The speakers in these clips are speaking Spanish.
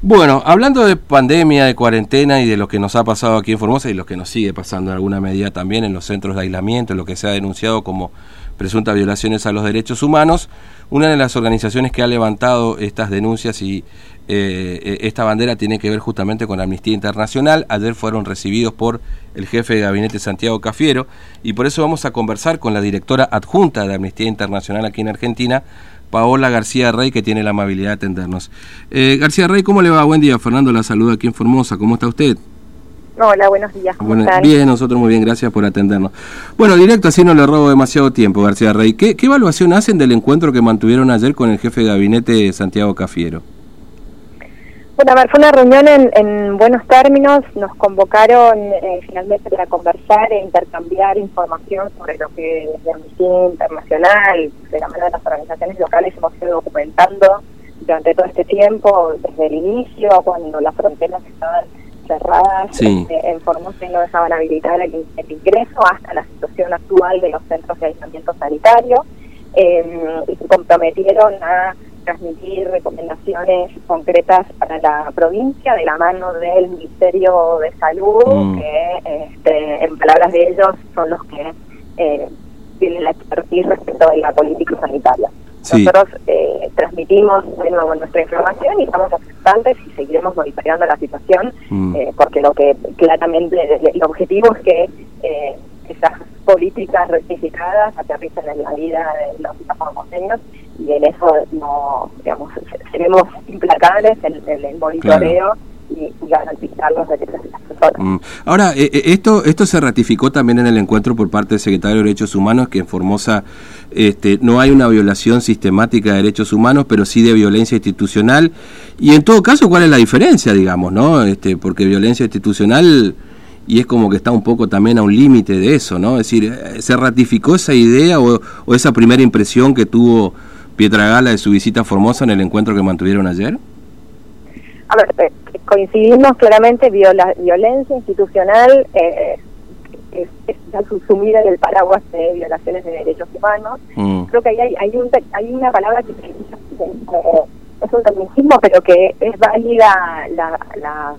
Bueno, hablando de pandemia, de cuarentena y de lo que nos ha pasado aquí en Formosa y lo que nos sigue pasando en alguna medida también en los centros de aislamiento, en lo que se ha denunciado como presuntas violaciones a los derechos humanos, una de las organizaciones que ha levantado estas denuncias y eh, esta bandera tiene que ver justamente con Amnistía Internacional. Ayer fueron recibidos por el jefe de gabinete Santiago Cafiero y por eso vamos a conversar con la directora adjunta de Amnistía Internacional aquí en Argentina, Paola García Rey, que tiene la amabilidad de atendernos. Eh, García Rey, ¿cómo le va? Buen día, Fernando, la saluda aquí en Formosa. ¿Cómo está usted? Hola, buenos días. ¿cómo Bien, nosotros muy bien, gracias por atendernos. Bueno, directo, así no le robo demasiado tiempo, García Rey. ¿Qué, ¿Qué, evaluación hacen del encuentro que mantuvieron ayer con el jefe de gabinete Santiago Cafiero? Bueno, a ver, fue una reunión en, buenos términos, nos convocaron eh, finalmente para conversar e intercambiar información sobre lo que desde Amnistía Internacional, de la mano de las organizaciones locales, hemos ido documentando durante todo este tiempo, desde el inicio, cuando las fronteras estaban cerradas, este, en Formosa y no dejaban habilitar el, ingreso, hasta la situación actual de los centros de aislamiento sanitario, eh, y se comprometieron a transmitir recomendaciones concretas para la provincia de la mano del Ministerio de Salud, mm. que este, en palabras de ellos son los que eh, tienen la expertise respecto de la política sanitaria. Nosotros eh, transmitimos de nuevo nuestra información y estamos expectantes y seguiremos monitoreando la situación, mm. eh, porque lo que claramente el objetivo es que esas políticas rectificadas aterricen en la vida de los formoseños y en eso no, digamos, seremos implacables en, el monitoreo. Y, garantizar los derechos de las personas. Mm. Ahora, eh, eh, esto esto se ratificó también en el encuentro por parte del secretario de Derechos Humanos, que en Formosa este, no hay una violación sistemática de derechos humanos, pero sí de violencia institucional. Y en todo caso, ¿cuál es la diferencia, digamos, no? Este, porque violencia institucional y es como que está un poco también a un límite de eso, ¿no? Es decir, eh, ¿se ratificó esa idea o, esa primera impresión que tuvo Pietragala de su visita a Formosa en el encuentro que mantuvieron ayer? A ver, eh, coincidimos claramente, viola, violencia institucional eh, es, está subsumida en el paraguas de violaciones de derechos humanos. Mm. Creo que hay, hay, un, hay una palabra que es un tecnicismo, pero que es válida la, la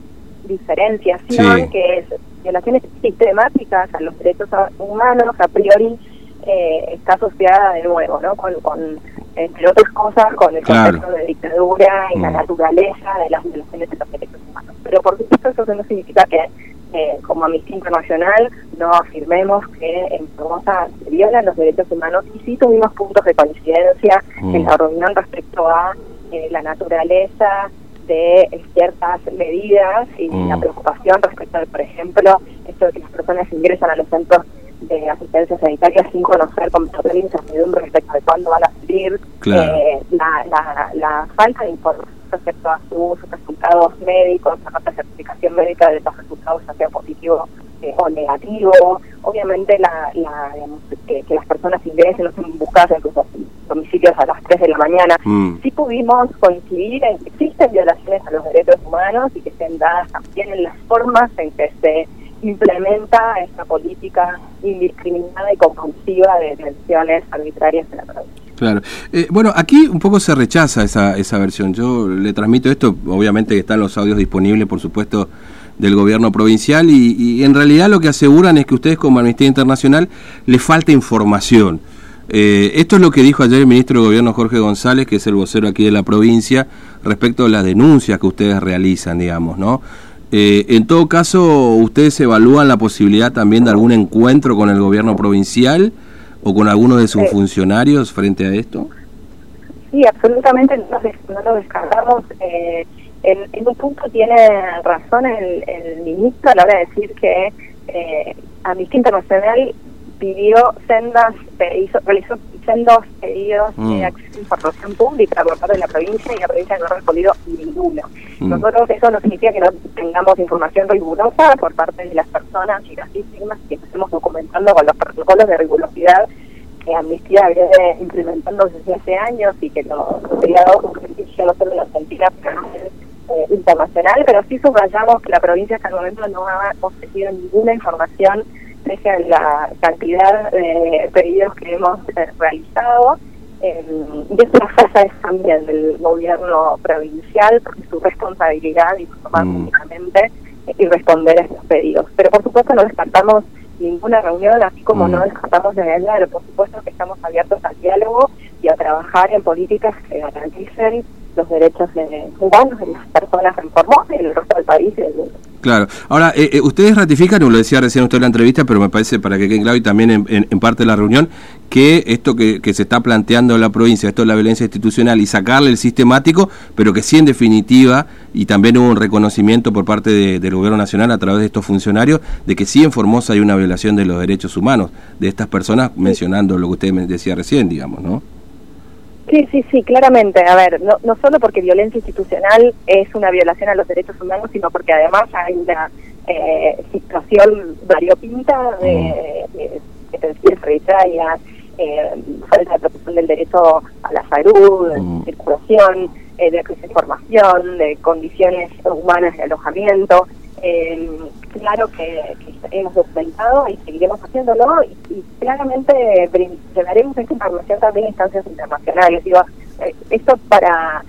diferenciación, que es violaciones sistemáticas a los derechos humanos, a priori eh, está asociada de nuevo, ¿no? Con, con entre otras cosas, con el concepto de dictadura y la mm. naturaleza de las violaciones de los derechos humanos. Pero por supuesto eso no significa que eh, como Amnistía Internacional no afirmemos que en Formosa se violan los derechos humanos y sí tuvimos puntos de coincidencia en la mm. reunión respecto a eh, la naturaleza de ciertas medidas y la mm. preocupación respecto de, por ejemplo, esto de que las personas ingresan a los centros de asistencia sanitaria sin conocer con total incertidumbre respecto de cuándo van a salir, eh, la, la, falta de información respecto a sus resultados médicos, la falta de certificación médica de estos resultados, ya sea positivo eh, o negativo, obviamente la, la que, las personas ingresen, no sean buscadas en sus domicilios a las 3 de la mañana, mm. sí pudimos coincidir en que existen violaciones a los derechos humanos y que estén dadas también en las formas en que se implementa esta política indiscriminada y compulsiva de detenciones arbitrarias en la provincia. Claro. Eh, bueno, aquí un poco se rechaza esa, esa versión. Yo le transmito esto, obviamente que están los audios disponibles, por supuesto, del gobierno provincial y, en realidad lo que aseguran es que ustedes como Amnistía Internacional le falta información. Eh, esto es lo que dijo ayer el ministro de Gobierno Jorge González, que es el vocero aquí de la provincia, respecto a las denuncias que ustedes realizan, digamos, ¿no? Eh, en todo caso, ¿ustedes evalúan la posibilidad también de algún encuentro con el gobierno provincial o con alguno de sus funcionarios frente a esto? Sí, absolutamente no, lo descartamos. Eh, en, un punto tiene razón el, ministro a la hora de decir que eh, Amnistía Internacional pidió sendas, hizo, realizó sendos pedidos de mm. acceso a información pública por parte de la provincia y la provincia no ha respondido ninguno. Mm. Nosotros eso no significa que no tengamos información rigurosa por parte de las personas y las víctimas que estemos documentando con los protocolos de rigurosidad que Amnistía viene implementando desde hace años y que nos había dado un no solo en la Argentina, pero eh, internacional, pero sí subrayamos que la provincia hasta el momento no ha ofrecido ninguna información pese a la cantidad de pedidos que hemos eh, realizado Eh, y es una falla es también del gobierno provincial, porque su responsabilidad informar mm. públicamente y responder a estos pedidos. Pero por supuesto no descartamos ninguna reunión, así como no mm. descartamos de hablar, por supuesto que estamos abiertos al diálogo y a trabajar en políticas que garanticen los derechos de, humanos de las personas en Formosa y en el resto del país y del mundo. Claro. Ahora, eh, eh, ustedes ratifican, lo decía recién usted en la entrevista, pero me parece para que quede claro y también en, parte de la reunión, que esto que, se está planteando en la provincia, esto es la violencia institucional y sacarle el sistemático, pero que sí en definitiva, y también hubo un reconocimiento por parte del gobierno nacional a través de estos funcionarios, de que sí en Formosa hay una violación de los derechos humanos de estas personas, mencionando lo que usted me decía recién, digamos, ¿no? Sí, sí, sí, claramente. A ver, no, no solo porque violencia institucional es una violación a los derechos humanos, sino porque además hay una eh, situación variopinta de, de, de eh, falta de protección del derecho a la salud, de circulación, eh, de información, de condiciones humanas de alojamiento. Eh, claro que, hemos documentado y seguiremos haciéndolo y, claramente llevaremos esta información también a instancias internacionales. Digo, eh, esto para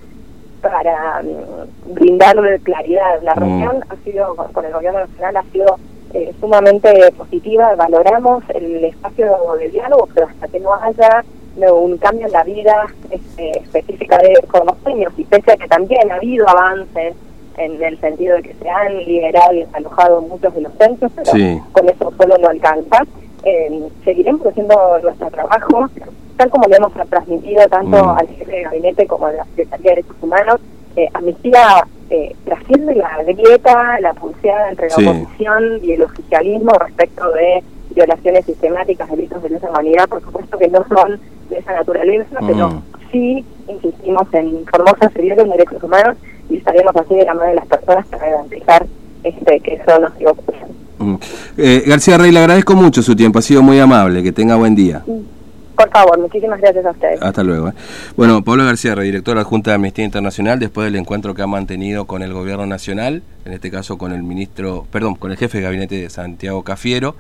para mm, brindar claridad. La mm. reunión ha sido, con el gobierno nacional, ha sido eh, sumamente positiva. Valoramos el espacio de diálogo, pero hasta que no haya un cambio en la vida este, específica de conocimientos y pese a que también ha habido avances en el sentido de que se han liberado y desalojado muchos de los centros, pero con eso solo no alcanza. Eh, seguiremos haciendo nuestro trabajo, tal como le hemos transmitido tanto mm. al jefe de gabinete como a la Secretaría de Derechos Humanos. Eh, amnistía eh, trasciende la grieta, la pulseada entre la oposición y el oficialismo respecto de violaciones sistemáticas, delitos de lesa humanidad, por supuesto que no son de esa naturaleza, pero mm. sí insistimos en Formosa se violan derechos humanos y estaremos así de la mano de las personas para garantizar este, que eso no siga ocurriendo. Mm. Eh, García Rey, le agradezco mucho su tiempo, ha sido muy amable, que tenga buen día. Mm. Por favor, muchísimas gracias a ustedes. Hasta luego. Eh. Bueno, Pablo García Rey, director adjunta de Amnistía Internacional, después del encuentro que ha mantenido con el gobierno nacional, en este caso con el ministro, perdón, con el jefe de gabinete de Santiago Cafiero.